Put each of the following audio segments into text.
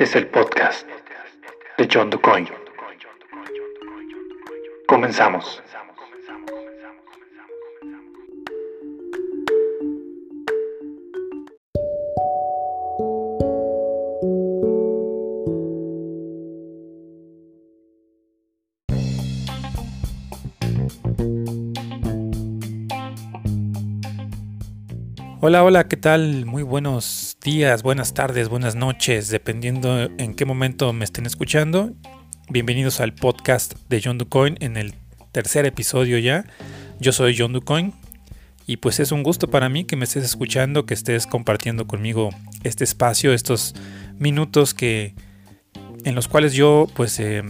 Este es el podcast de John DuCoin. Comenzamos. Hola, hola, ¿qué tal? Muy buenos días, buenas tardes, buenas noches, dependiendo en qué momento me estén escuchando. Bienvenidos al podcast de John DuCoin en el tercer episodio ya. Yo soy John DuCoin y pues es un gusto para mí que me estés escuchando, que estés compartiendo conmigo este espacio, estos minutos que en los cuales yo pues eh,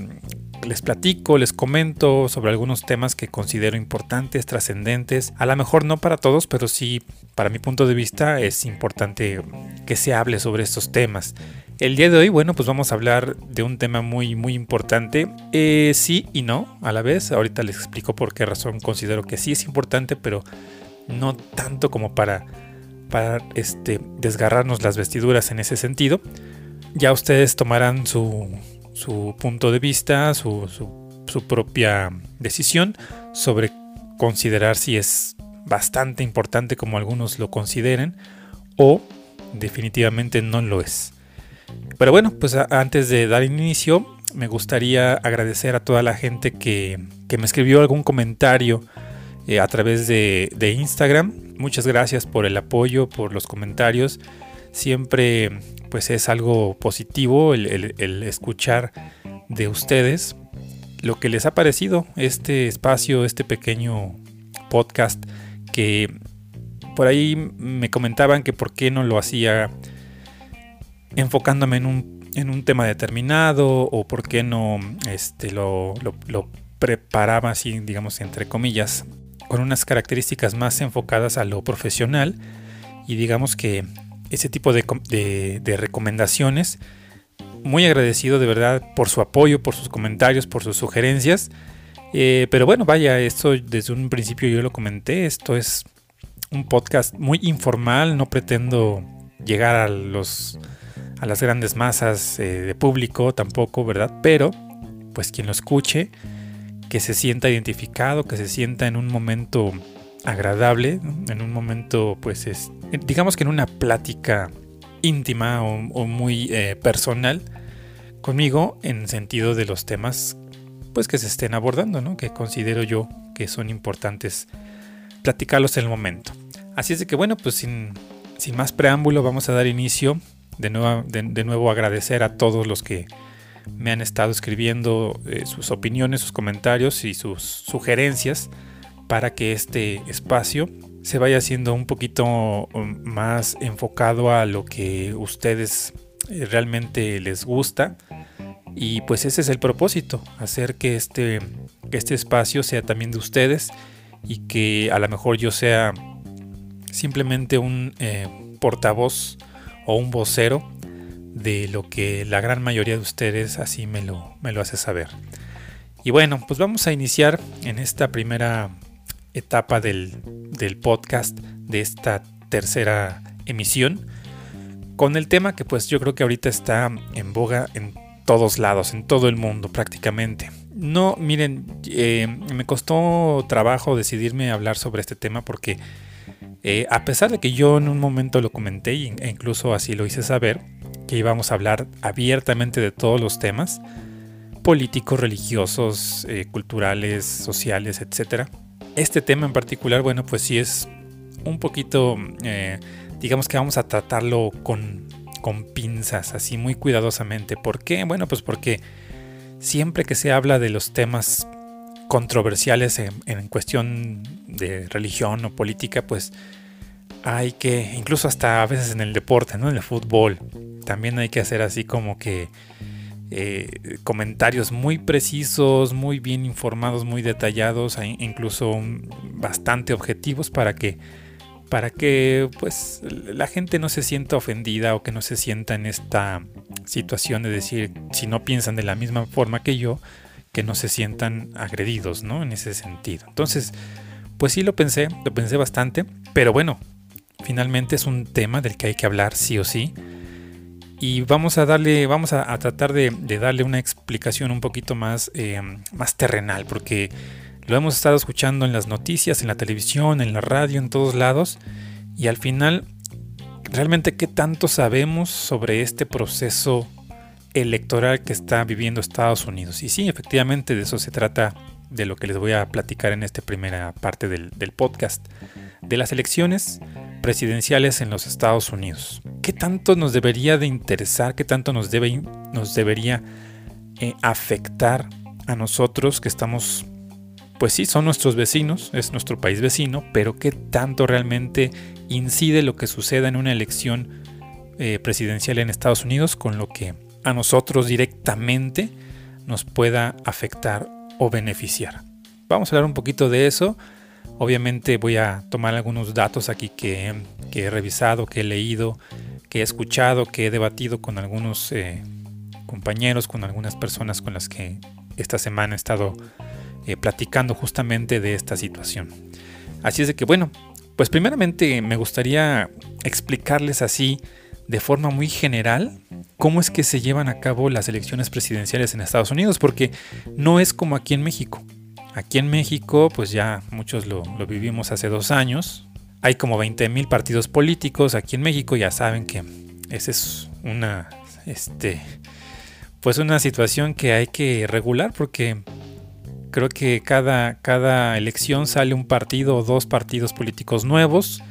les platico, les comento sobre algunos temas que considero importantes, trascendentes. A lo mejor no para todos, pero sí, para mi punto de vista, es importante que se hable sobre estos temas. El día de hoy, bueno, pues vamos a hablar de un tema muy, muy importante. Eh, sí y no, a la vez. Ahorita les explico por qué razón considero que sí es importante, pero no tanto como para, para este, desgarrarnos las vestiduras en ese sentido. Ya ustedes tomarán su, su punto de vista, su, su, propia decisión sobre considerar si es bastante importante como algunos lo consideren o definitivamente no lo es. Pero bueno, pues antes de dar inicio, me gustaría agradecer a toda la gente que, que me escribió algún comentario eh, a través de, de, Instagram. Muchas gracias por el apoyo, por los comentarios. Siempre pues es algo positivo el, escuchar de ustedes lo que les ha parecido este espacio, este pequeño podcast que por ahí me comentaban que por qué no lo hacía enfocándome en un, en un tema determinado o por qué no este, lo, lo preparaba así, digamos, entre comillas, con unas características más enfocadas a lo profesional. Y digamos que ese tipo de, recomendaciones. Muy agradecido de verdad por su apoyo, por sus comentarios, por sus sugerencias. Eh, pero bueno, vaya, esto desde un principio yo lo comenté, esto es un podcast muy informal, no pretendo llegar a los a las grandes masas eh, de público tampoco, ¿verdad? Pero pues quien lo escuche, que se sienta identificado, que se sienta en un momento agradable, en un momento pues es, digamos que en una plática íntima o, muy eh, personal conmigo en sentido de los temas pues que se estén abordando, ¿no? que considero yo que son importantes platicarlos en el momento. Así es de que bueno, pues sin, sin más preámbulo vamos a dar inicio. De nuevo, de, nuevo agradecer a todos los que me han estado escribiendo eh, sus opiniones, sus comentarios y sus sugerencias para que este espacio se vaya haciendo un poquito um, más enfocado a lo que ustedes eh, realmente les gusta. Y pues ese es el propósito, hacer que este, este espacio sea también de ustedes y que a lo mejor yo sea simplemente un eh, portavoz o un vocero de lo que la gran mayoría de ustedes así me lo, me lo hace saber. Y bueno, pues vamos a iniciar en esta primera etapa del, podcast de esta tercera emisión con el tema que pues yo creo que ahorita está en boga en todos lados, en todo el mundo prácticamente. No, miren, eh, me costó trabajo decidirme a hablar sobre este tema porque eh, a pesar de que yo en un momento lo comenté e incluso así lo hice saber, que íbamos a hablar abiertamente de todos los temas, políticos, religiosos, eh, culturales, sociales, etcétera este tema en particular, bueno, pues sí es un poquito, eh, digamos que vamos a tratarlo con, con pinzas, así muy cuidadosamente. ¿Por qué? Bueno, pues porque siempre que se habla de los temas controversiales en, cuestión de religión o política, pues hay que, incluso hasta a veces en el deporte, ¿no? En el fútbol, también hay que hacer así como que eh, comentarios muy precisos, muy bien informados, muy detallados, e incluso bastante objetivos para que para que pues la gente no se sienta ofendida o que no se sienta en esta situación de decir si no piensan de la misma forma que yo que no se sientan agredidos, ¿no? En ese sentido. Entonces, pues sí lo pensé, lo pensé bastante, pero bueno, finalmente es un tema del que hay que hablar sí o sí y vamos a darle, vamos a, tratar de, darle una explicación un poquito más, eh, más terrenal, porque lo hemos estado escuchando en las noticias, en la televisión, en la radio, en todos lados, y al final, realmente qué tanto sabemos sobre este proceso electoral que está viviendo Estados Unidos. Y sí, efectivamente de eso se trata de lo que les voy a platicar en esta primera parte del, podcast, de las elecciones presidenciales en los Estados Unidos. ¿Qué tanto nos debería de interesar, qué tanto nos, debe, nos debería eh, afectar a nosotros que estamos, pues sí, son nuestros vecinos, es nuestro país vecino, pero qué tanto realmente incide lo que suceda en una elección eh, presidencial en Estados Unidos con lo que a nosotros directamente nos pueda afectar o beneficiar. Vamos a hablar un poquito de eso. Obviamente voy a tomar algunos datos aquí que, he revisado, que he leído, que he escuchado, que he debatido con algunos eh, compañeros, con algunas personas con las que esta semana he estado eh, platicando justamente de esta situación. Así es de que bueno, pues primeramente me gustaría explicarles así de forma muy general cómo es que se llevan a cabo las elecciones presidenciales en Estados Unidos, porque no es como aquí en México. Aquí en México, pues ya muchos lo, vivimos hace dos años. Hay como 20 mil partidos políticos aquí en México. Ya saben que esa es una, este, pues una situación que hay que regular porque creo que cada, cada elección sale un partido o dos partidos políticos nuevos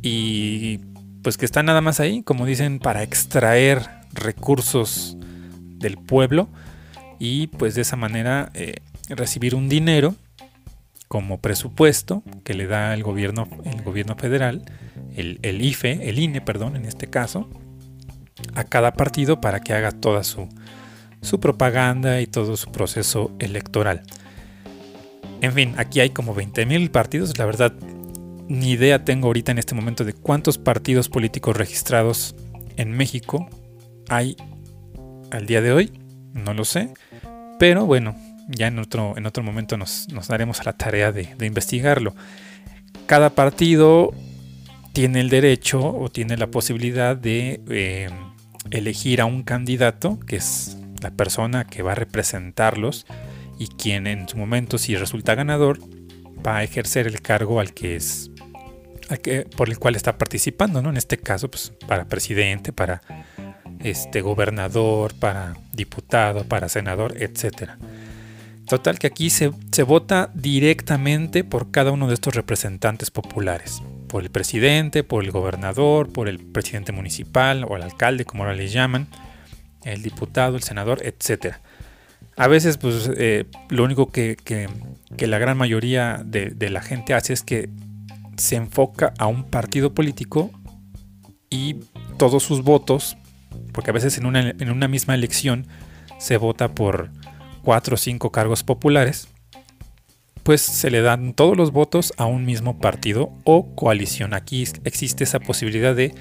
y pues que están nada más ahí, como dicen, para extraer recursos del pueblo y pues de esa manera eh, recibir un dinero como presupuesto que le da el gobierno, el gobierno federal, el, IFE, el INE, perdón, en este caso, a cada partido para que haga toda su, su propaganda y todo su proceso electoral. En fin, aquí hay como 20.000 partidos, la verdad ni idea tengo ahorita en este momento de cuántos partidos políticos registrados en México hay al día de hoy, no lo sé, pero bueno, ya en otro, en otro momento nos, daremos a la tarea de, investigarlo. Cada partido tiene el derecho o tiene la posibilidad de eh, elegir a un candidato, que es la persona que va a representarlos y quien en su momento, si resulta ganador, va a ejercer el cargo al que es por el cual está participando, ¿no? En este caso, pues para presidente, para este gobernador, para diputado, para senador, etcétera. Total que aquí se, vota directamente por cada uno de estos representantes populares. Por el presidente, por el gobernador, por el presidente municipal o el alcalde, como ahora le llaman, el diputado, el senador, etc. A veces, pues, eh, lo único que, la gran mayoría de, de, la gente hace es que se enfoca a un partido político y todos sus votos, porque a veces en una, en una misma elección se vota por cuatro o cinco cargos populares, pues se le dan todos los votos a un mismo partido o coalición. Aquí existe esa posibilidad de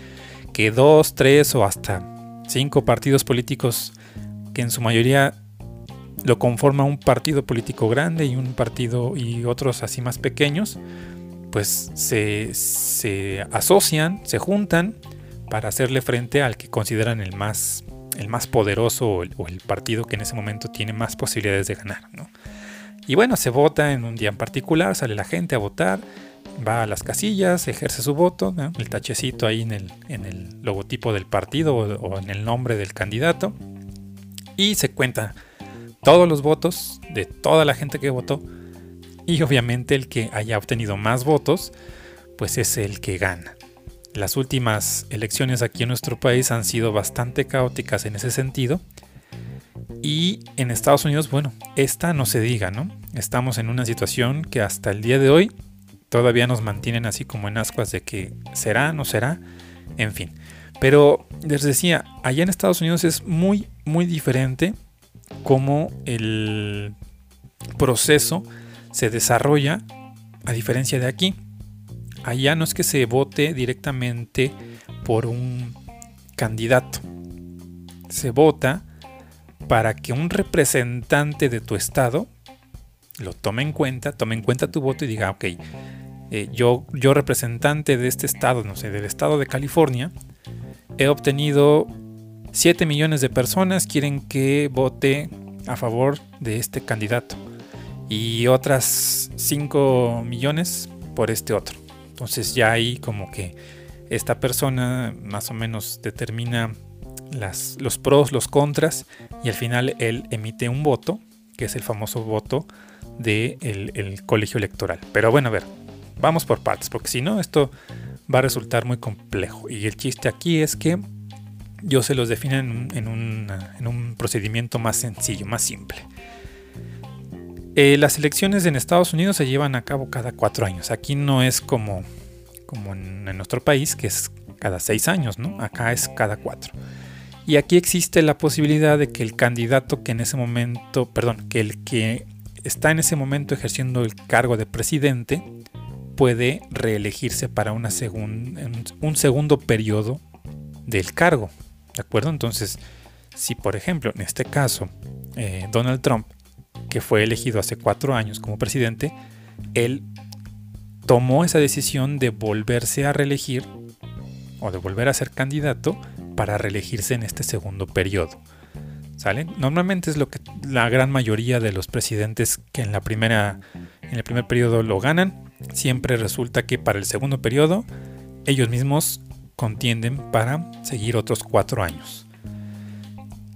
que dos, tres o hasta cinco partidos políticos, que en su mayoría lo conforma un partido político grande y un partido y otros así más pequeños, pues se, se asocian, se juntan para hacerle frente al que consideran el más el más poderoso o el, partido que en ese momento tiene más posibilidades de ganar. Y bueno, se vota en un día en particular, sale la gente a votar, va a las casillas, ejerce su voto, el tachecito ahí en el, en el logotipo del partido o, en el nombre del candidato, y se cuenta todos los votos de toda la gente que votó, y obviamente el que haya obtenido más votos, pues es el que gana. Las últimas elecciones aquí en nuestro país han sido bastante caóticas en ese sentido. Y en Estados Unidos, bueno, esta no se diga, ¿no? Estamos en una situación que hasta el día de hoy todavía nos mantienen así como en ascuas de que será, no será, en fin. Pero les decía, allá en Estados Unidos es muy, muy diferente cómo el proceso se desarrolla a diferencia de aquí allá no es que se vote directamente por un candidato. Se vota para que un representante de tu estado lo tome en cuenta, tome en cuenta tu voto y diga, ok, eh, yo, yo representante de este estado, no sé, del estado de California, he obtenido 7 millones de personas quieren que vote a favor de este candidato y otras 5 millones por este otro. Entonces ya ahí como que esta persona más o menos determina las, los pros, los contras y al final él emite un voto, que es el famoso voto del de el colegio electoral. Pero bueno, a ver, vamos por partes, porque si no esto va a resultar muy complejo. Y el chiste aquí es que yo se los defino en un, procedimiento más sencillo, más simple. Eh, las elecciones en Estados Unidos se llevan a cabo cada cuatro años. Aquí no es como, como en, nuestro país, que es cada seis años, ¿no? Acá es cada cuatro. Y aquí existe la posibilidad de que el candidato que en ese momento, perdón, que el que está en ese momento ejerciendo el cargo de presidente puede reelegirse para una un segundo periodo del cargo. ¿De acuerdo? Entonces, si por ejemplo, en este caso, eh, Donald Trump, que fue elegido hace cuatro años como presidente, él tomó esa decisión de volverse a reelegir o de volver a ser candidato para reelegirse en este segundo periodo. ¿Sale? Normalmente es lo que la gran mayoría de los presidentes que en la primera en el primer periodo lo ganan, siempre resulta que para el segundo periodo ellos mismos contienden para seguir otros cuatro años.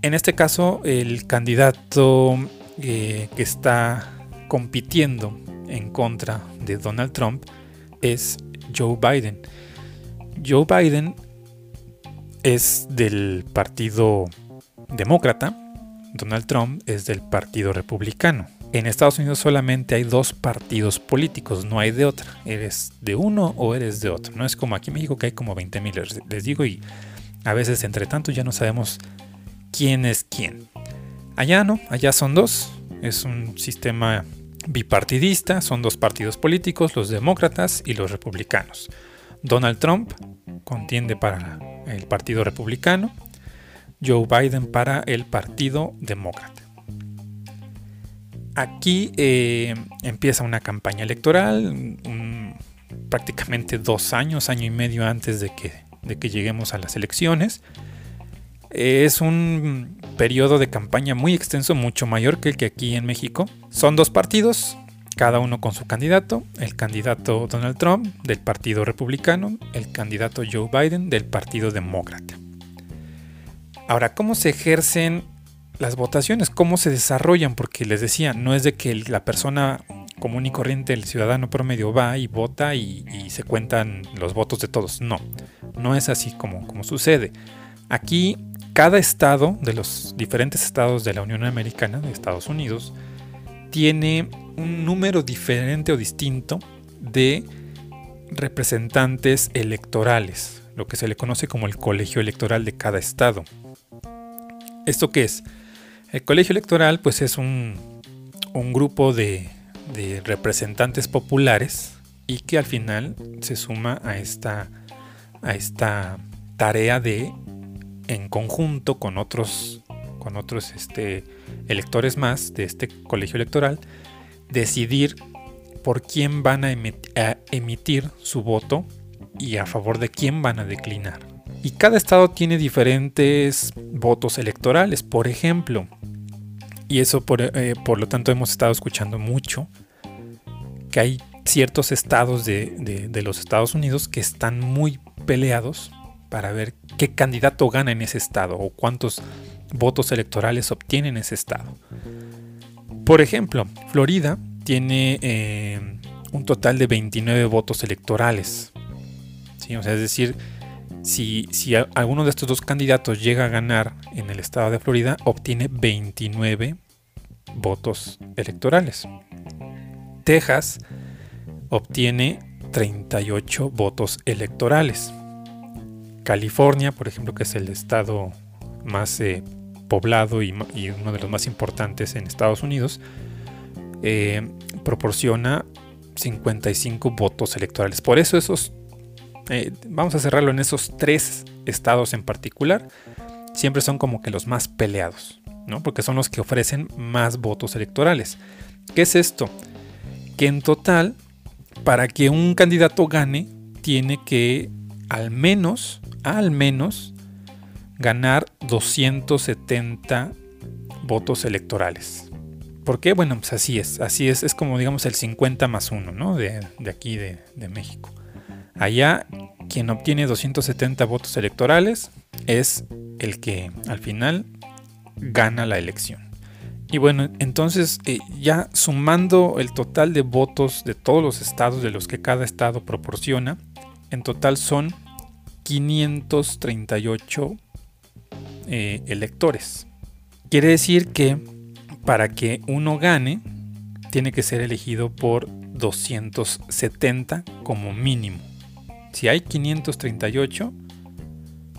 En este caso, el candidato que está compitiendo en contra de Donald Trump es Joe Biden. Joe Biden es del Partido Demócrata, Donald Trump es del Partido Republicano. En Estados Unidos solamente hay dos partidos políticos, no hay de otra. Eres de uno o eres de otro. No es como aquí en México que hay como 20 mil, les digo, y a veces entre tanto ya no sabemos quién es quién. Allá no, allá son dos. Es un sistema bipartidista, son dos partidos políticos, los demócratas y los republicanos. Donald Trump contiende para el Partido Republicano, Joe Biden para el Partido Demócrata. Aquí eh, empieza una campaña electoral, prácticamente dos años, año y medio antes de que, de que lleguemos a las elecciones. es un periodo de campaña muy extenso, mucho mayor que el que aquí en México. Son dos partidos, cada uno con su candidato, el candidato Donald Trump del Partido Republicano, el candidato Joe Biden del Partido Demócrata. Ahora, ¿cómo se ejercen las votaciones, cómo se desarrollan, porque les decía, no es de que la persona común y corriente, el ciudadano promedio va y vota y, se cuentan los votos de todos. No, no es así como, como sucede. Aquí cada estado de los diferentes estados de la Unión Americana, de Estados Unidos, tiene un número diferente o distinto de representantes electorales, lo que se le conoce como el colegio electoral de cada estado. ¿Esto qué es? El colegio electoral pues es un, grupo de, representantes populares y que al final se suma a esta, a esta tarea de en conjunto con otros, con otros este, electores más de este colegio electoral decidir por quién van a emitir su voto y a favor de quién van a declinar. Y cada estado tiene diferentes votos electorales, por ejemplo. Y eso eh, por, lo tanto hemos estado escuchando mucho que hay ciertos estados de, los Estados Unidos que están muy peleados para ver qué candidato gana en ese estado o cuántos votos electorales obtiene en ese estado. Por ejemplo, Florida tiene eh, un total de 29 votos electorales. O sea, es decir, si, alguno de estos dos candidatos llega a ganar en el estado de Florida, obtiene 29 votos electorales. Texas obtiene 38 votos electorales. California, por ejemplo, que es el estado más eh, poblado y, uno de los más importantes en Estados Unidos, eh, proporciona 55 votos electorales. Por eso esos eh, vamos a cerrarlo en esos tres estados en particular, siempre son como que los más peleados, ¿no? Porque son los que ofrecen más votos electorales. ¿Qué es esto? Que en total, para que un candidato gane, tiene que al menos, al menos, ganar 270 votos electorales. ¿Por qué? Bueno, pues así es, así es, es como digamos el 50 más 1, ¿no? De, aquí de, de México. Allá, quien obtiene 270 votos electorales es el que al final gana la elección. Y bueno, entonces eh, ya sumando el total de votos de todos los estados de los que cada estado proporciona, en total son 538 eh, electores. Quiere decir que para que uno gane, tiene que ser elegido por 270 como mínimo. Si hay 538,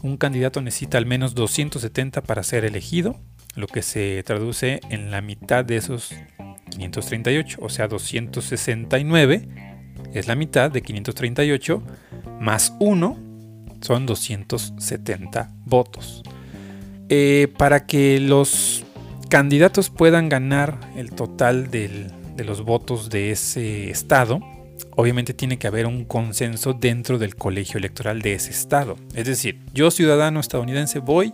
un candidato necesita al menos 270 para ser elegido lo que se traduce en la mitad de esos 538, o sea, 269 es la mitad de 538 más 1 son 270 votos. Eh, para que los candidatos puedan ganar el total de los votos de ese estado, obviamente tiene que haber un consenso dentro del colegio electoral de ese estado. Es decir, yo ciudadano estadounidense voy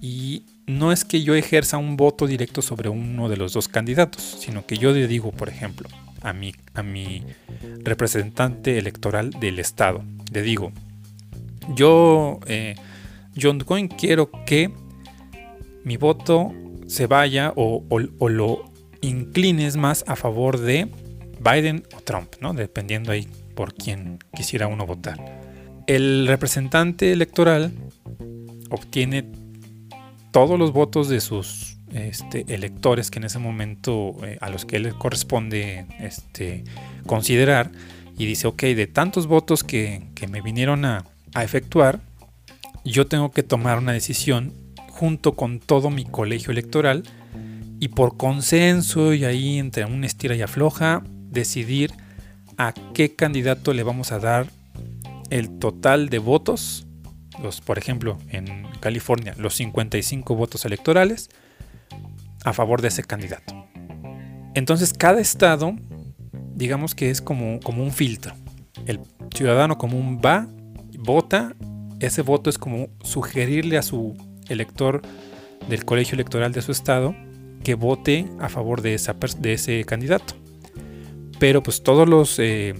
y no es que yo ejerza un voto directo sobre uno de los dos candidatos, sino que yo le digo, por ejemplo, a mi, a mi representante electoral del Estado, le digo, yo, eh, John Coyne, quiero que mi voto se vaya o, lo inclines más a favor de Biden o Trump, ¿no? dependiendo ahí por quién quisiera uno votar. El representante electoral obtiene todos los votos de sus este, electores que en ese momento eh, a los que le corresponde este, considerar y dice, ok, de tantos votos que, me vinieron a, a, efectuar, yo tengo que tomar una decisión junto con todo mi colegio electoral y por consenso y ahí entre un estira y afloja, decidir a qué candidato le vamos a dar el total de votos por ejemplo, en California, los 55 votos electorales a favor de ese candidato. Entonces, cada estado, digamos que es como, como un filtro. El ciudadano común va, vota, ese voto es como sugerirle a su elector del colegio electoral de su estado que vote a favor de, esa, de ese candidato. Pero pues todos los eh,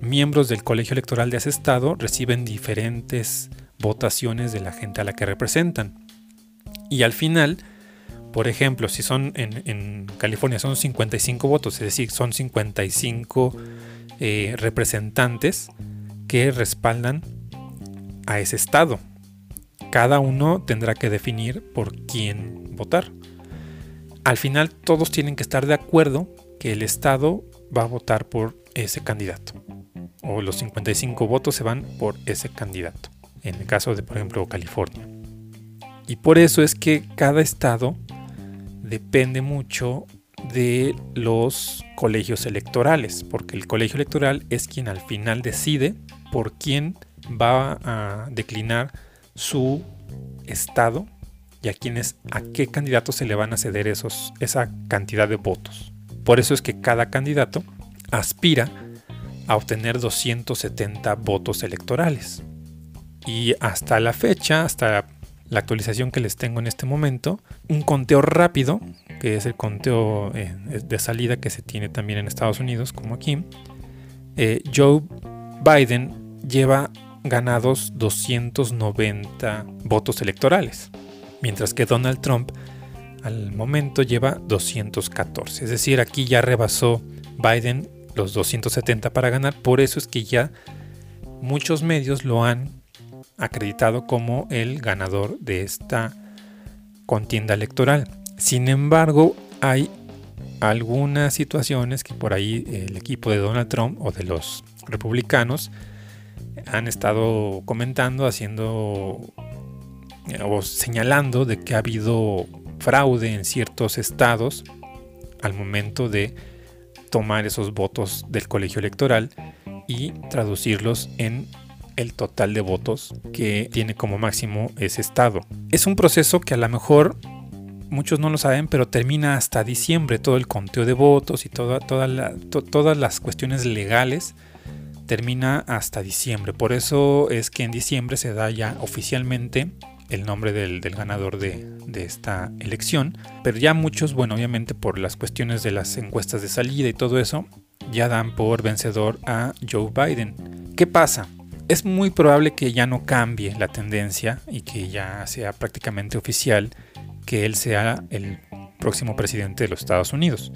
miembros del colegio electoral de ese estado reciben diferentes votaciones de la gente a la que representan. Y al final, por ejemplo, si son en, California son 55 votos, es decir, son 55 eh, representantes que respaldan a ese estado. Cada uno tendrá que definir por quién votar. Al final todos tienen que estar de acuerdo que el estado va a votar por ese candidato. O los 55 votos se van por ese candidato en el caso de, por ejemplo, California. Y por eso es que cada estado depende mucho de los colegios electorales, porque el colegio electoral es quien al final decide por quién va a declinar su estado y a quiénes, a qué candidatos se le van a ceder esos, esa cantidad de votos. Por eso es que cada candidato aspira a obtener 270 votos electorales. Y hasta la fecha, hasta la actualización que les tengo en este momento, un conteo rápido, que es el conteo eh, de salida que se tiene también en Estados Unidos, como aquí, eh, Joe Biden lleva ganados 290 votos electorales, mientras que Donald Trump al momento lleva 214. Es decir, aquí ya rebasó Biden los 270 para ganar, por eso es que ya muchos medios lo han acreditado como el ganador de esta contienda electoral. Sin embargo, hay algunas situaciones que por ahí el equipo de Donald Trump o de los republicanos han estado comentando, haciendo eh, o señalando de que ha habido fraude en ciertos estados al momento de tomar esos votos del colegio electoral y traducirlos en el total de votos que tiene como máximo ese estado. Es un proceso que a lo mejor muchos no lo saben, pero termina hasta diciembre todo el conteo de votos y toda, todas las cuestiones legales termina hasta diciembre. Por eso es que en diciembre se da ya oficialmente el nombre del, ganador de, esta elección. Pero ya muchos, bueno, obviamente por las cuestiones de las encuestas de salida y todo eso, ya dan por vencedor a Joe Biden. ¿Qué pasa? Es muy probable que ya no cambie la tendencia y que ya sea prácticamente oficial que él sea el próximo presidente de los Estados Unidos.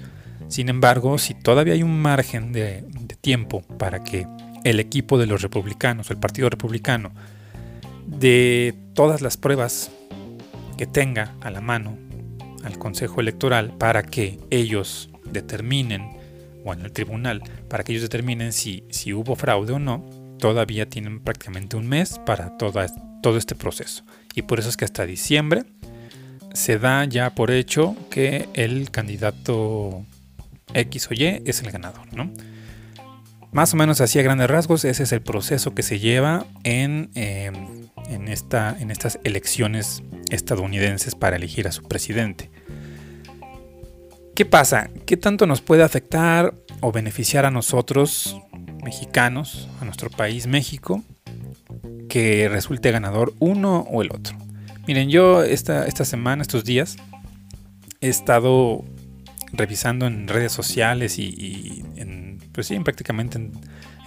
Sin embargo, si todavía hay un margen de, tiempo para que el equipo de los republicanos, el Partido Republicano, de todas las pruebas que tenga a la mano al Consejo Electoral para que ellos determinen, o en el tribunal, para que ellos determinen si, si hubo fraude o no, todavía tienen prácticamente un mes para toda, todo este proceso. Y por eso es que hasta diciembre se da ya por hecho que el candidato X o Y es el ganador, ¿no? Más o menos así a grandes rasgos, ese es el proceso que se lleva en, em, en, esta, en estas elecciones estadounidenses para elegir a su presidente. ¿Qué pasa? ¿Qué tanto nos puede afectar o beneficiar a nosotros, mexicanos, a nuestro país México, que resulte ganador uno o el otro? Miren, yo esta, esta semana, estos días, he estado revisando en redes sociales y, pues sí, prácticamente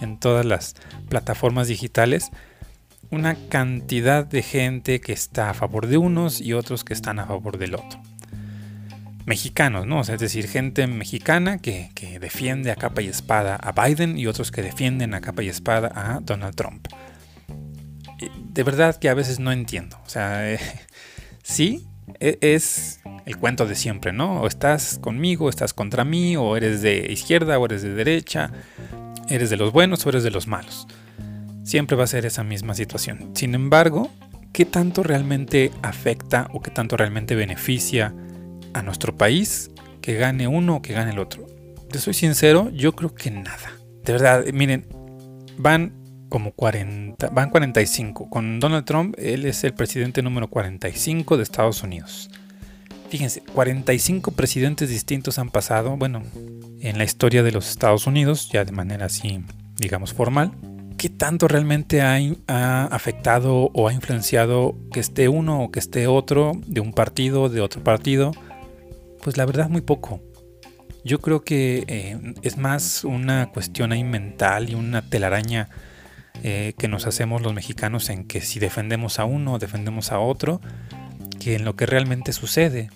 en, todas las plataformas digitales, una cantidad de gente que está a favor de unos y otros que están a favor del otro. Mexicanos, ¿no? es decir, gente mexicana que, defiende a capa y espada a Biden y otros que defienden a capa y espada a Donald Trump. De verdad que a veces no entiendo. O sea, sí, es el cuento de siempre, ¿no? O estás conmigo, estás contra mí, o eres de izquierda, o eres de derecha, eres de los buenos o eres de los malos. Siempre va a ser esa misma situación. Sin embargo, ¿qué tanto realmente afecta o qué tanto realmente beneficia a nuestro país que gane uno o que gane el otro? Te soy sincero, yo creo que nada. De verdad, miren, van como 40, van 45. Con Donald Trump, él es el presidente número 45 de Estados Unidos. Fíjense, 45 presidentes distintos han pasado, bueno, en la historia de los Estados Unidos, ya de manera así, digamos, formal. ¿Qué tanto realmente ha, afectado o ha influenciado que esté uno o que esté otro de un partido, de otro partido? Pues la verdad muy poco. Yo creo que eh, es más una cuestión ahí mental y una telaraña eh, que nos hacemos los mexicanos en que si defendemos a uno defendemos a otro, que en lo que realmente sucede.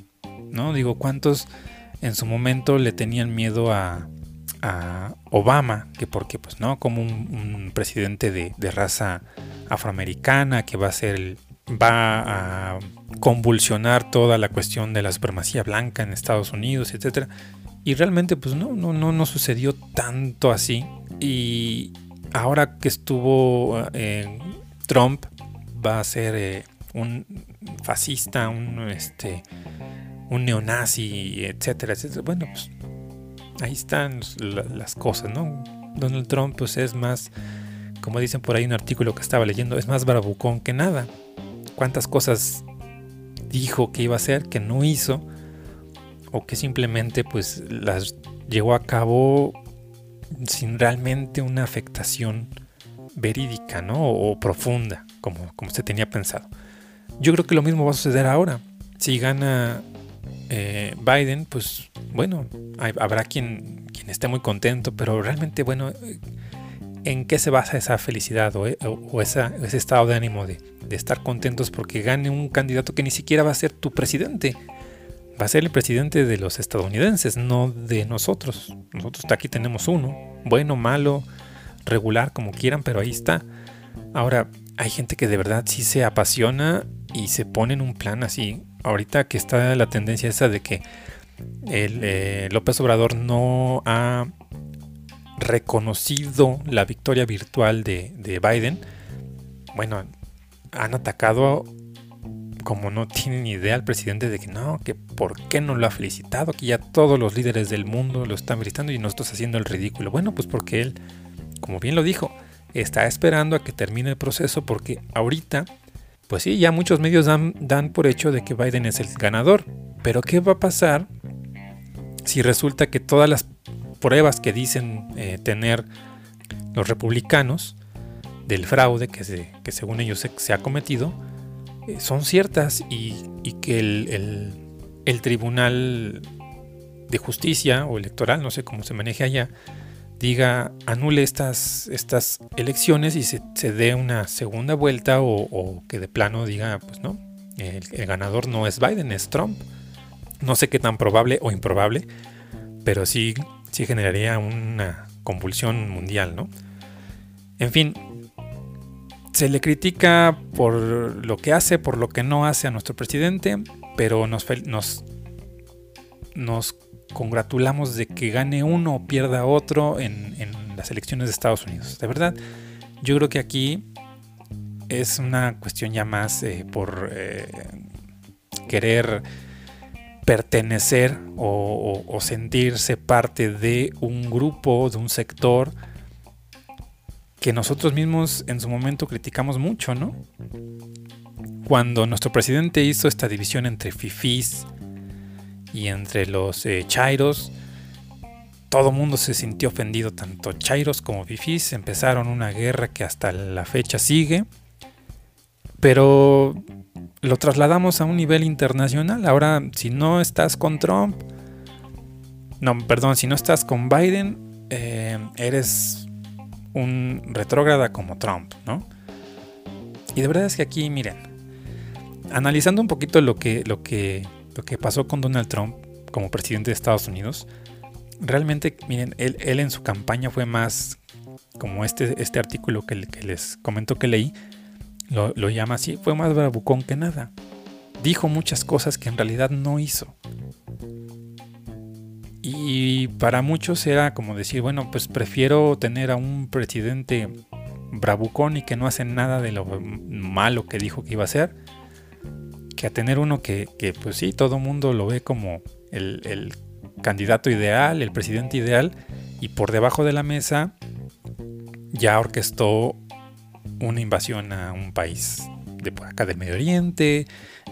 ¿no? Digo, ¿cuántos en su momento le tenían miedo a, Obama? Que porque, pues, ¿no? Como un, presidente de, raza afroamericana que va a ser va a convulsionar toda la cuestión de la supremacía blanca en Estados Unidos, etcétera. Y realmente, pues no, no, no, no sucedió tanto así. Y, ahora que estuvo eh, Trump, va a ser eh, un fascista, un, este, un neonazi, etcétera, etcétera. Bueno, pues ahí están las cosas, ¿no? Donald Trump, pues es más, como dicen por ahí un artículo que estaba leyendo, es más bravucón que nada. ¿Cuántas cosas dijo que iba a hacer, que no hizo? O que simplemente pues las llevó a cabo sin realmente una afectación verídica, ¿no? O, profunda, como, como se tenía pensado. Yo creo que lo mismo va a suceder ahora. Si gana eh, Biden, pues bueno, habrá quien, quien esté muy contento, pero realmente, bueno, ¿en qué se basa esa felicidad o, o ese estado de ánimo de, de estar contentos porque gane un candidato que ni siquiera va a ser tu presidente? Va a ser el presidente de los estadounidenses, no de nosotros. Nosotros aquí tenemos uno, bueno, malo, regular, como quieran, pero ahí está. Ahora, hay gente que de verdad sí se apasiona y se pone en un plan así. Ahorita que está la tendencia esa de que el, eh, López Obrador no ha reconocido la victoria virtual de, de Biden, bueno, han atacado como no tiene ni idea el presidente de que no, que por qué no lo ha felicitado, que ya todos los líderes del mundo lo están felicitando y nosotros haciendo el ridículo. Bueno, pues porque él, como bien lo dijo, está esperando a que termine el proceso porque ahorita, pues sí, ya muchos medios dan, por hecho de que Biden es el ganador. Pero ¿qué va a pasar si resulta que todas las pruebas que dicen eh, tener los republicanos del fraude que, se, que según ellos se ha cometido, son ciertas y, que el, el, tribunal de justicia o electoral, no sé cómo se maneje allá, diga anule estas, estas elecciones y se, dé una segunda vuelta o, que de plano diga, pues no, el, el, ganador no es Biden, es Trump. No sé qué tan probable o improbable, pero sí, sí generaría una convulsión mundial, ¿no? En fin, se le critica por lo que hace, por lo que no hace a nuestro presidente, pero nos, congratulamos de que gane uno o pierda otro en, las elecciones de Estados Unidos. De verdad, yo creo que aquí es una cuestión ya más eh, por eh, querer pertenecer o, sentirse parte de un grupo, de un sector que nosotros mismos en su momento criticamos mucho, ¿no? Cuando nuestro presidente hizo esta división entre fifís y entre los eh, chairos, todo mundo se sintió ofendido, tanto chairos como fifís, empezaron una guerra que hasta la fecha sigue, pero lo trasladamos a un nivel internacional. Ahora, si no estás con Trump, no, perdón, si no estás con Biden, eh, eres un retrógrada como Trump, ¿no? Y de verdad es que aquí, miren, analizando un poquito lo que, lo que, lo que pasó con Donald Trump como presidente de Estados Unidos, realmente, miren, él, en su campaña fue más como este, este artículo que, que les comento que leí, lo, llama así, fue más bravucón que nada. Dijo muchas cosas que en realidad no hizo. Y para muchos era como decir, bueno, pues prefiero tener a un presidente bravucón y que no hace nada de lo malo que dijo que iba a hacer, que a tener uno que, pues sí, todo mundo lo ve como el, el candidato ideal, el presidente ideal, y por debajo de la mesa ya orquestó una invasión a un país de por acá del Medio Oriente,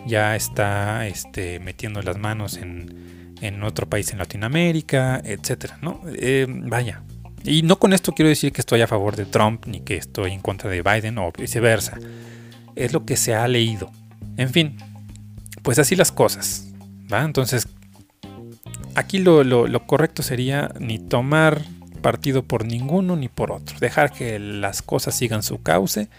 ya está este, metiendo las manos en, en otro país en Latinoamérica, etcétera, ¿no? Eh, vaya. Y no con esto quiero decir que estoy a favor de Trump ni que estoy en contra de Biden o viceversa. Es lo que se ha leído. En fin, pues así las cosas. ¿va? Entonces, aquí lo, lo correcto sería ni tomar partido por ninguno ni por otro. Dejar que las cosas sigan su cauce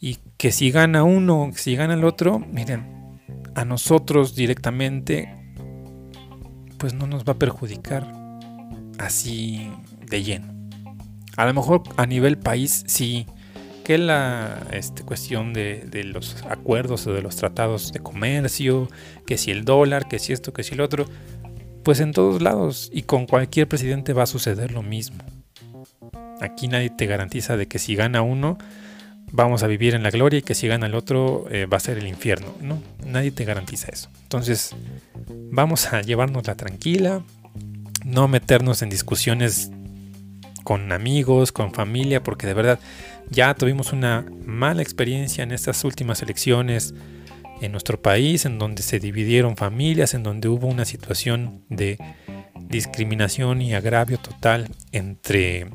y que si gana uno, si gana el otro, miren, a nosotros directamente, pues no nos va a perjudicar así de lleno. A lo mejor a nivel país sí, que la este, cuestión de, de, los acuerdos o de los tratados de comercio, que si el dólar, que si esto, que si el otro, pues en todos lados y con cualquier presidente va a suceder lo mismo. Aquí nadie te garantiza de que si gana uno vamos a vivir en la gloria y que si gana el otro eh, va a ser el infierno. No, nadie te garantiza eso. Entonces vamos a llevárnosla tranquila, no meternos en discusiones con amigos, con familia, porque de verdad ya tuvimos una mala experiencia en estas últimas elecciones en nuestro país, en donde se dividieron familias, en donde hubo una situación de discriminación y agravio total entre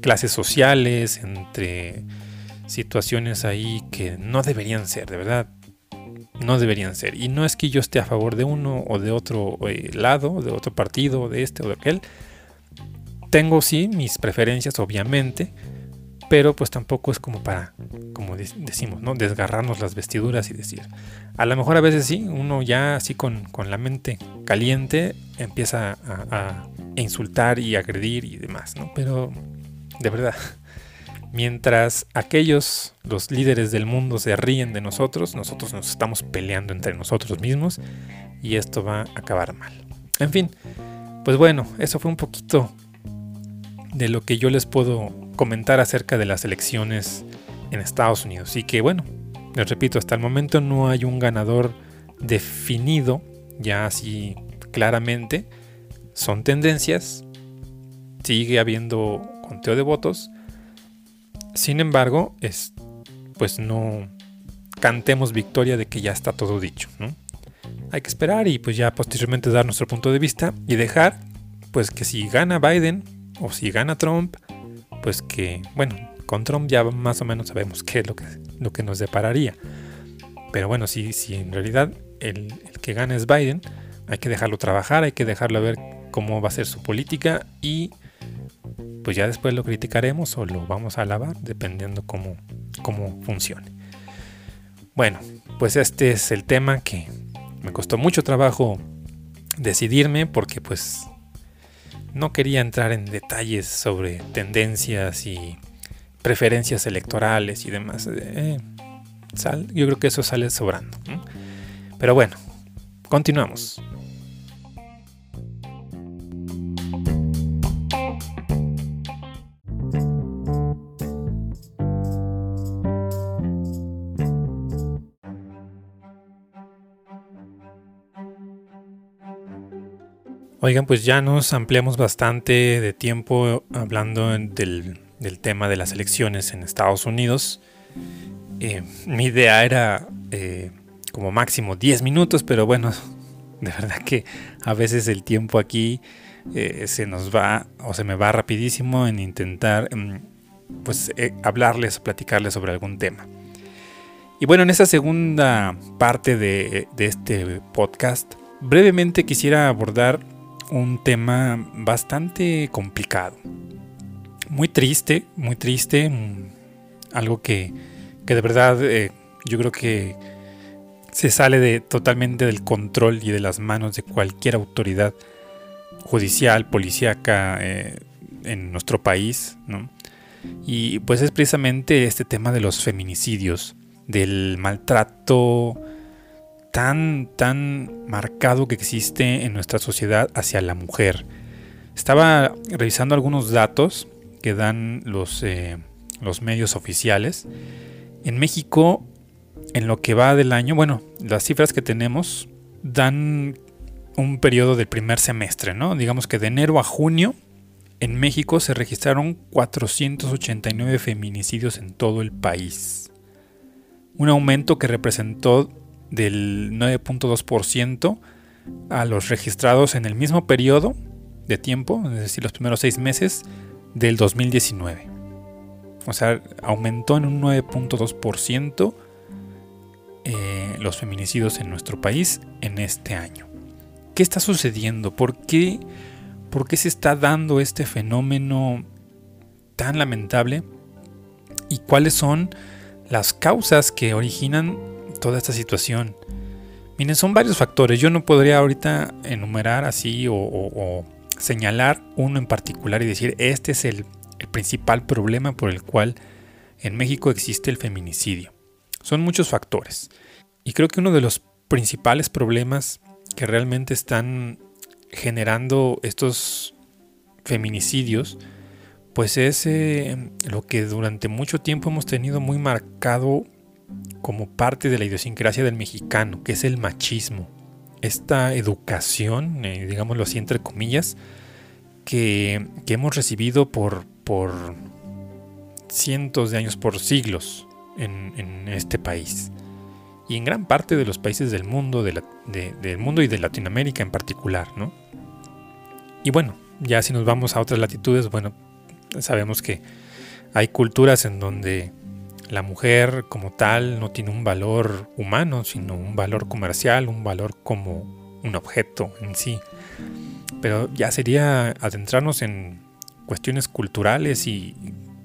clases sociales, entre situaciones ahí que no deberían ser, de verdad, no deberían ser. Y no es que yo esté a favor de uno o de otro eh, lado, de otro partido, de este o de aquel. Tengo sí mis preferencias, obviamente, pero pues tampoco es como para, como decimos, ¿no? Desgarrarnos las vestiduras y decir. A lo mejor a veces sí, uno ya así con, la mente caliente empieza a, insultar y agredir y demás, ¿no? Pero de verdad, mientras aquellos, los líderes del mundo, se ríen de nosotros, nosotros nos estamos peleando entre nosotros mismos y esto va a acabar mal. En fin, pues bueno, eso fue un poquito de lo que yo les puedo comentar acerca de las elecciones en Estados Unidos. Y que bueno, les repito, hasta el momento no hay un ganador definido, ya así claramente. Son tendencias, sigue habiendo conteo de votos. Sin embargo, es, pues no cantemos victoria de que ya está todo dicho. Hay que esperar y pues ya posteriormente dar nuestro punto de vista y dejar pues que si gana Biden o si gana Trump, pues que, bueno, con Trump ya más o menos sabemos qué es lo que, lo que nos depararía. Pero bueno, si, si en realidad el, el que gana es Biden, hay que dejarlo trabajar, hay que dejarlo ver cómo va a ser su política y pues ya después lo criticaremos o lo vamos a alabar dependiendo cómo, cómo funcione. Bueno, pues este es el tema que me costó mucho trabajo decidirme porque pues no quería entrar en detalles sobre tendencias y preferencias electorales y demás. Eh, yo creo que eso sale sobrando. Pero bueno, continuamos. Oigan, pues ya nos ampliamos bastante de tiempo hablando del, tema de las elecciones en Estados Unidos. Eh, mi idea era eh, como máximo 10 minutos, pero bueno, de verdad que a veces el tiempo aquí eh, se nos va o se me va rapidísimo en intentar em, pues hablarles platicarles sobre algún tema. Y bueno, en esta segunda parte de este podcast, brevemente quisiera abordar un tema bastante complicado. Muy triste, muy triste. Mm, algo que, de verdad eh, yo creo que se sale de, totalmente del control y de las manos de cualquier autoridad judicial, policíaca eh, en nuestro país. Y pues es precisamente este tema de los feminicidios, del maltrato tan, tan marcado que existe en nuestra sociedad hacia la mujer. Estaba revisando algunos datos que dan los, eh, los medios oficiales. En México, en lo que va del año, bueno, las cifras que tenemos dan un periodo del primer semestre, ¿no? Digamos que de enero a junio en México se registraron 489 feminicidios en todo el país. Un aumento que representó del 9.2% a los registrados en el mismo periodo de tiempo, es decir, los primeros seis meses del 2019. O sea, aumentó en un 9.2% eh, los feminicidios en nuestro país en este año. ¿Qué está sucediendo? ¿Por qué, ¿Por qué se está dando este fenómeno tan lamentable? ¿Y cuáles son las causas que originan toda esta situación? Miren, son varios factores. Yo no podría ahorita enumerar así o, señalar uno en particular y decir este es el, principal problema por el cual en México existe el feminicidio. Son muchos factores. Y creo que uno de los principales problemas que realmente están generando estos feminicidios, pues es eh, lo que durante mucho tiempo hemos tenido muy marcado como parte de la idiosincrasia del mexicano, que es el machismo. Esta educación, eh, digámoslo así entre comillas, que, hemos recibido por, por cientos de años, por siglos en, este país. Y en gran parte de los países del mundo, del mundo y de Latinoamérica en particular, ¿no? Y bueno, ya si nos vamos a otras latitudes, bueno, sabemos que hay culturas en donde la mujer como tal no tiene un valor humano, sino un valor comercial, un valor como un objeto en sí. Pero ya sería adentrarnos en cuestiones culturales y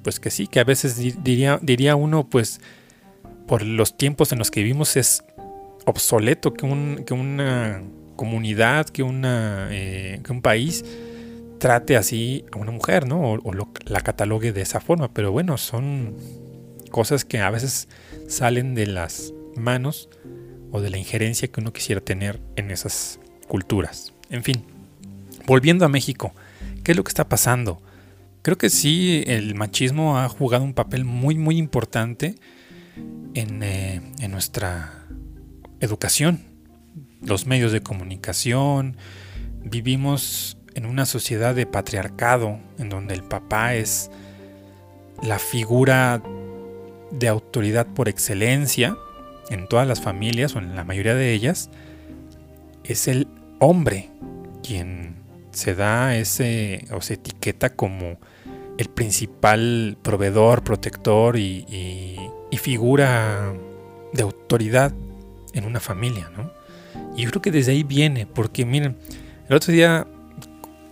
pues que sí, que a veces diría, diría uno pues por los tiempos en los que vivimos es obsoleto que, un, que una comunidad, que, una, eh, que un país trate así a una mujer, ¿no? O, o la catalogue de esa forma. Pero bueno, son cosas que a veces salen de las manos o de la injerencia que uno quisiera tener en esas culturas. En fin, volviendo a México, ¿qué es lo que está pasando? Creo que sí, el machismo ha jugado un papel muy, muy importante en, eh, en nuestra educación, los medios de comunicación. Vivimos en una sociedad de patriarcado, en donde el papá es la figura de autoridad por excelencia en todas las familias o en la mayoría de ellas es el hombre quien se da ese o se etiqueta como el principal proveedor, protector y, figura de autoridad en una familia, ¿no? Y yo creo que desde ahí viene, porque miren, el otro día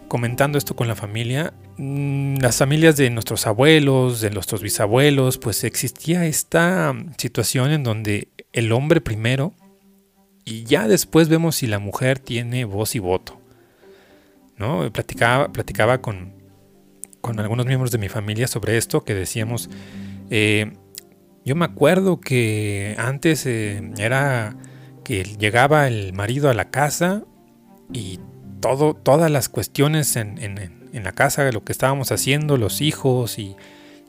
comentando esto con la familia, las familias de nuestros abuelos, de nuestros bisabuelos, pues existía esta situación en donde el hombre primero y ya después vemos si la mujer tiene voz y voto. ¿no? Platicaba, platicaba con, con algunos miembros de mi familia sobre esto, que decíamos, eh, yo me acuerdo que antes eh, era que llegaba el marido a la casa y todo, todas las cuestiones en, en, la casa, lo que estábamos haciendo, los hijos y,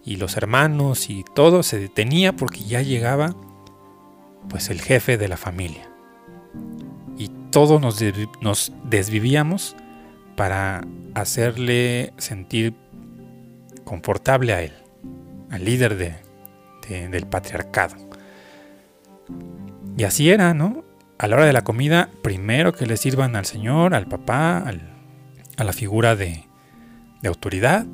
y, los hermanos y todo se detenía porque ya llegaba pues el jefe de la familia. Y todos nos, desvivíamos para hacerle sentir confortable a él, al líder de, del patriarcado. Y así era, ¿no? A la hora de la comida, primero que le sirvan al Señor, al papá, a la figura de, de autoridad,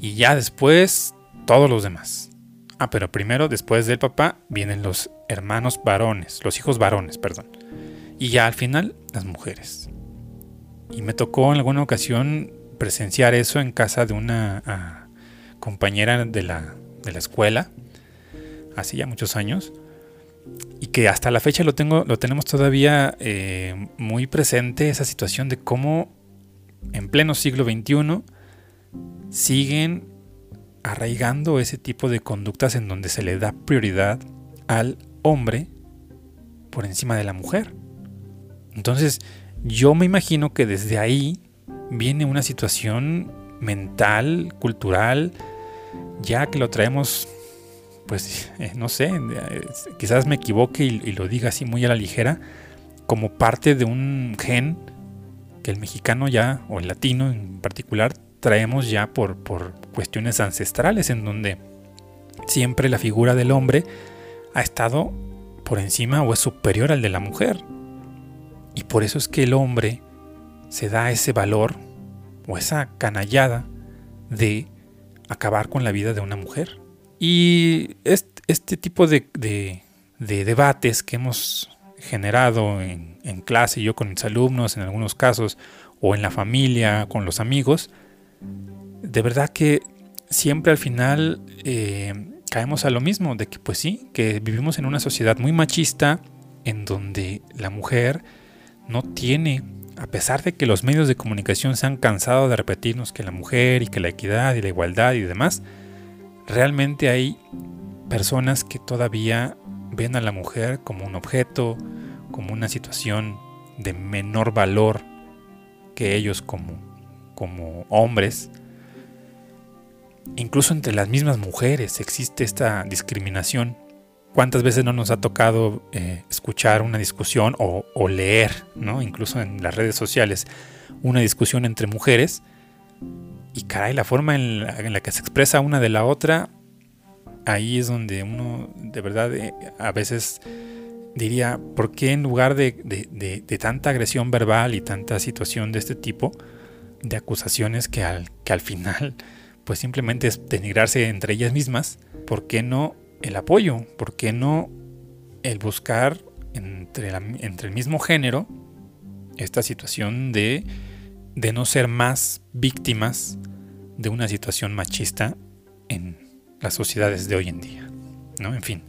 y ya después todos los demás. Ah, pero primero, después del papá, vienen los hermanos varones, los hijos varones, perdón. Y ya al final, las mujeres. Y me tocó en alguna ocasión presenciar eso en casa de una ah, compañera de la, de la escuela, hace ya muchos años, y que hasta la fecha lo, tengo, lo tenemos todavía eh, muy presente, esa situación de cómo en pleno siglo XXI siguen arraigando ese tipo de conductas en donde se le da prioridad al hombre por encima de la mujer. Entonces, yo me imagino que desde ahí viene una situación mental, cultural, ya que lo traemos, pues, eh, no sé, eh, quizás me equivoque y, lo diga así muy a la ligera, como parte de un gen que el mexicano ya, o el latino en particular, traemos ya por, por cuestiones ancestrales, en donde siempre la figura del hombre ha estado por encima o es superior al de la mujer. Y por eso es que el hombre se da ese valor o esa canallada de acabar con la vida de una mujer. Y este, tipo de, debates que hemos generado en, clase, yo con mis alumnos en algunos casos, o en la familia, con los amigos, de verdad que siempre al final eh, caemos a lo mismo, de que pues sí, que vivimos en una sociedad muy machista, en donde la mujer no tiene, a pesar de que los medios de comunicación se han cansado de repetirnos que la mujer y que la equidad y la igualdad y demás, realmente hay personas que todavía ven a la mujer como un objeto, como una situación de menor valor que ellos como, como hombres. Incluso entre las mismas mujeres existe esta discriminación ¿Cuántas veces no nos ha tocado eh, escuchar una discusión o, leer, ¿no? incluso en las redes sociales, una discusión entre mujeres? Y caray, la forma en la, que se expresa una de la otra, ahí es donde uno de verdad eh, a veces diría, ¿por qué en lugar de, de, tanta agresión verbal y tanta situación de este tipo, de acusaciones que al, que al final pues simplemente es denigrarse entre ellas mismas, ¿por qué no el apoyo, ¿por qué no el buscar entre, entre el mismo género esta situación de, de no ser más víctimas de una situación machista en las sociedades de hoy en día? ¿no? En fin,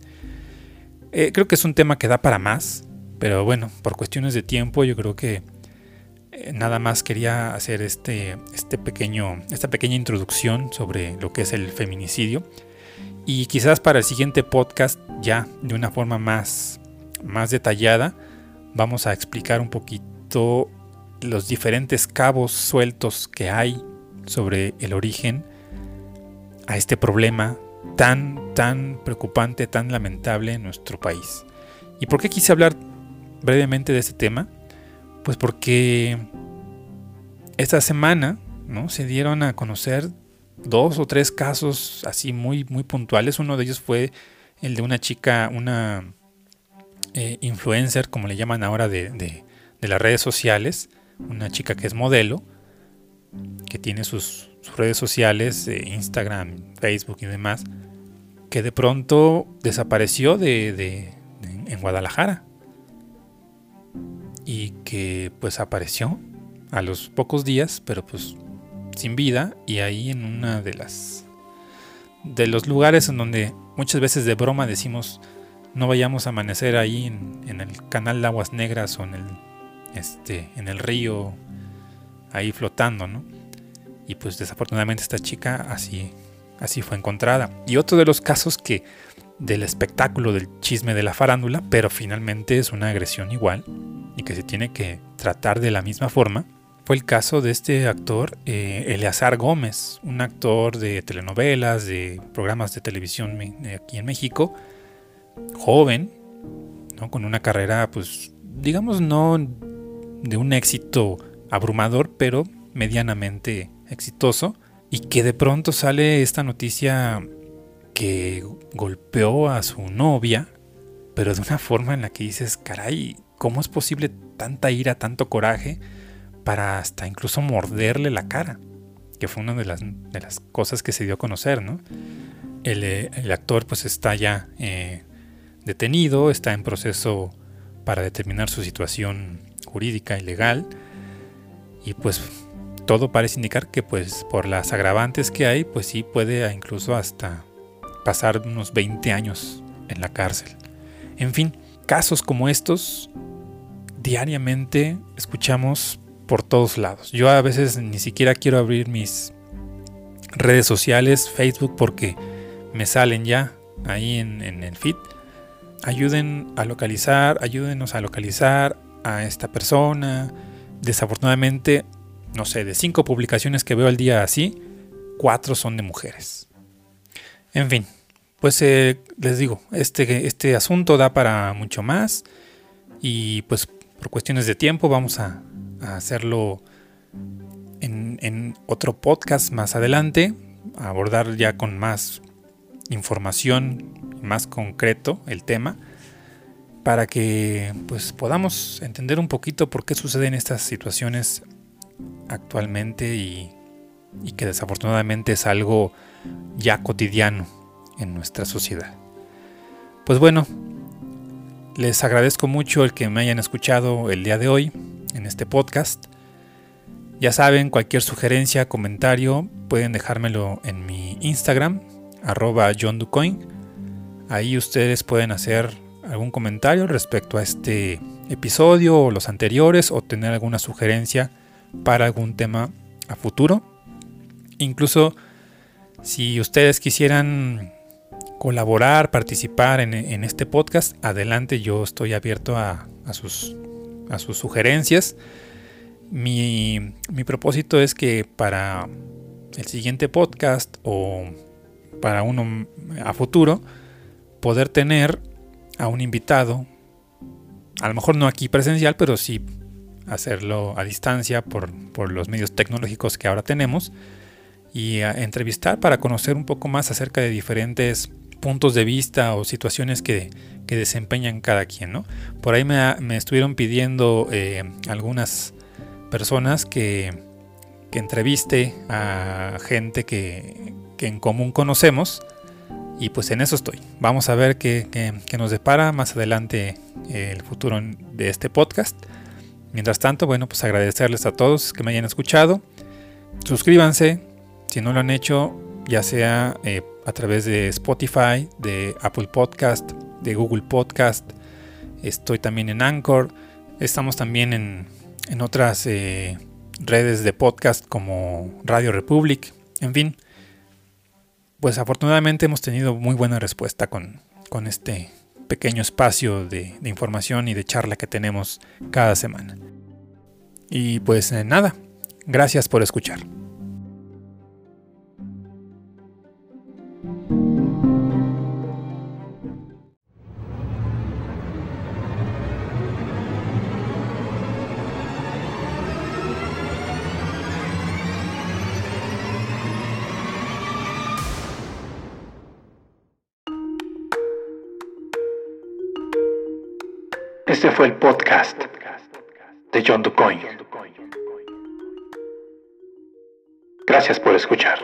eh, creo que es un tema que da para más, pero bueno, por cuestiones de tiempo yo creo que nada más quería hacer este, este pequeño, esta pequeña introducción sobre lo que es el feminicidio. Y quizás para el siguiente podcast, ya de una forma más, más detallada, vamos a explicar un poquito los diferentes cabos sueltos que hay sobre el origen a este problema tan, tan preocupante, tan lamentable en nuestro país. ¿Y por qué quise hablar brevemente de este tema? Pues porque esta semana ¿no? se dieron a conocer dos o tres casos así muy, muy puntuales. Uno de ellos fue el de una chica, una eh, influencer, como le llaman ahora, de, las redes sociales. Una chica que es modelo, que tiene sus, redes sociales, Instagram, Facebook y demás, que de pronto desapareció de, en Guadalajara. Y que pues apareció a los pocos días, pero pues sin vida y ahí en una de las de los lugares en donde muchas veces de broma decimos no vayamos a amanecer ahí en, el canal de aguas negras o en el este en el río ahí flotando, ¿no? Y pues desafortunadamente esta chica así así fue encontrada. Y otro de los casos que del espectáculo del chisme de la farándula, pero finalmente es una agresión igual y que se tiene que tratar de la misma forma, fue el caso de este actor eh, Eleazar Gómez, un actor de telenovelas, de programas de televisión aquí en México, joven, ¿no? con una carrera, pues, digamos, no de un éxito abrumador, pero medianamente exitoso, y que de pronto sale esta noticia que golpeó a su novia, pero de una forma en la que dices, caray, ¿cómo es posible tanta ira, tanto coraje para hasta incluso morderle la cara? Que fue una de las, de las cosas que se dio a conocer, ¿no? El, eh, actor pues está ya eh, detenido, está en proceso para determinar su situación jurídica y legal y pues todo parece indicar que pues por las agravantes que hay pues sí puede incluso hasta pasar unos 20 años en la cárcel. En fin, casos como estos diariamente escuchamos por todos lados. Yo a veces ni siquiera quiero abrir mis redes sociales, Facebook, porque me salen ya ahí en, el feed. Ayuden a localizar, ayúdenos a localizar a esta persona. Desafortunadamente, no sé, de cinco publicaciones que veo al día así, cuatro son de mujeres. En fin, pues eh, les digo, este, este asunto da para mucho más y pues por cuestiones de tiempo vamos a, hacerlo en, otro podcast más adelante, a abordar ya con más información, más concreto el tema, para que pues podamos entender un poquito por qué suceden estas situaciones actualmente y, y que desafortunadamente es algo ya cotidiano en nuestra sociedad. Pues bueno, les agradezco mucho el que me hayan escuchado el día de hoy en este podcast. Ya saben, cualquier sugerencia, comentario, pueden dejármelo en mi Instagram, arroba John Ahí ustedes pueden hacer algún comentario respecto a este episodio o los anteriores o tener alguna sugerencia para algún tema a futuro. Incluso si ustedes quisieran colaborar, participar en, este podcast, adelante, yo estoy abierto a, sus, sugerencias. Mi, propósito es que para el siguiente podcast o para uno a futuro, poder tener a un invitado, a lo mejor no aquí presencial, pero sí hacerlo a distancia por los medios tecnológicos que ahora tenemos y a entrevistar para conocer un poco más acerca de diferentes puntos de vista o situaciones que, desempeñan cada quien. ¿no? Por ahí me, estuvieron pidiendo eh, algunas personas que, que, entreviste a gente que, en común conocemos y pues en eso estoy. Vamos a ver qué, qué nos depara más adelante el futuro de este podcast. Mientras tanto, bueno, pues agradecerles a todos que me hayan escuchado. Suscríbanse, si no lo han hecho, ya sea eh, a través de Spotify, de Apple Podcast, de Google Podcast. Estoy también en Anchor. Estamos también en, otras eh, redes de podcast como Radio Republic. En fin, pues afortunadamente hemos tenido muy buena respuesta con, este pequeño espacio de, información y de charla que tenemos cada semana. Y pues eh, nada, gracias por escuchar. Este fue el podcast de John DuCoin. Gracias por escuchar.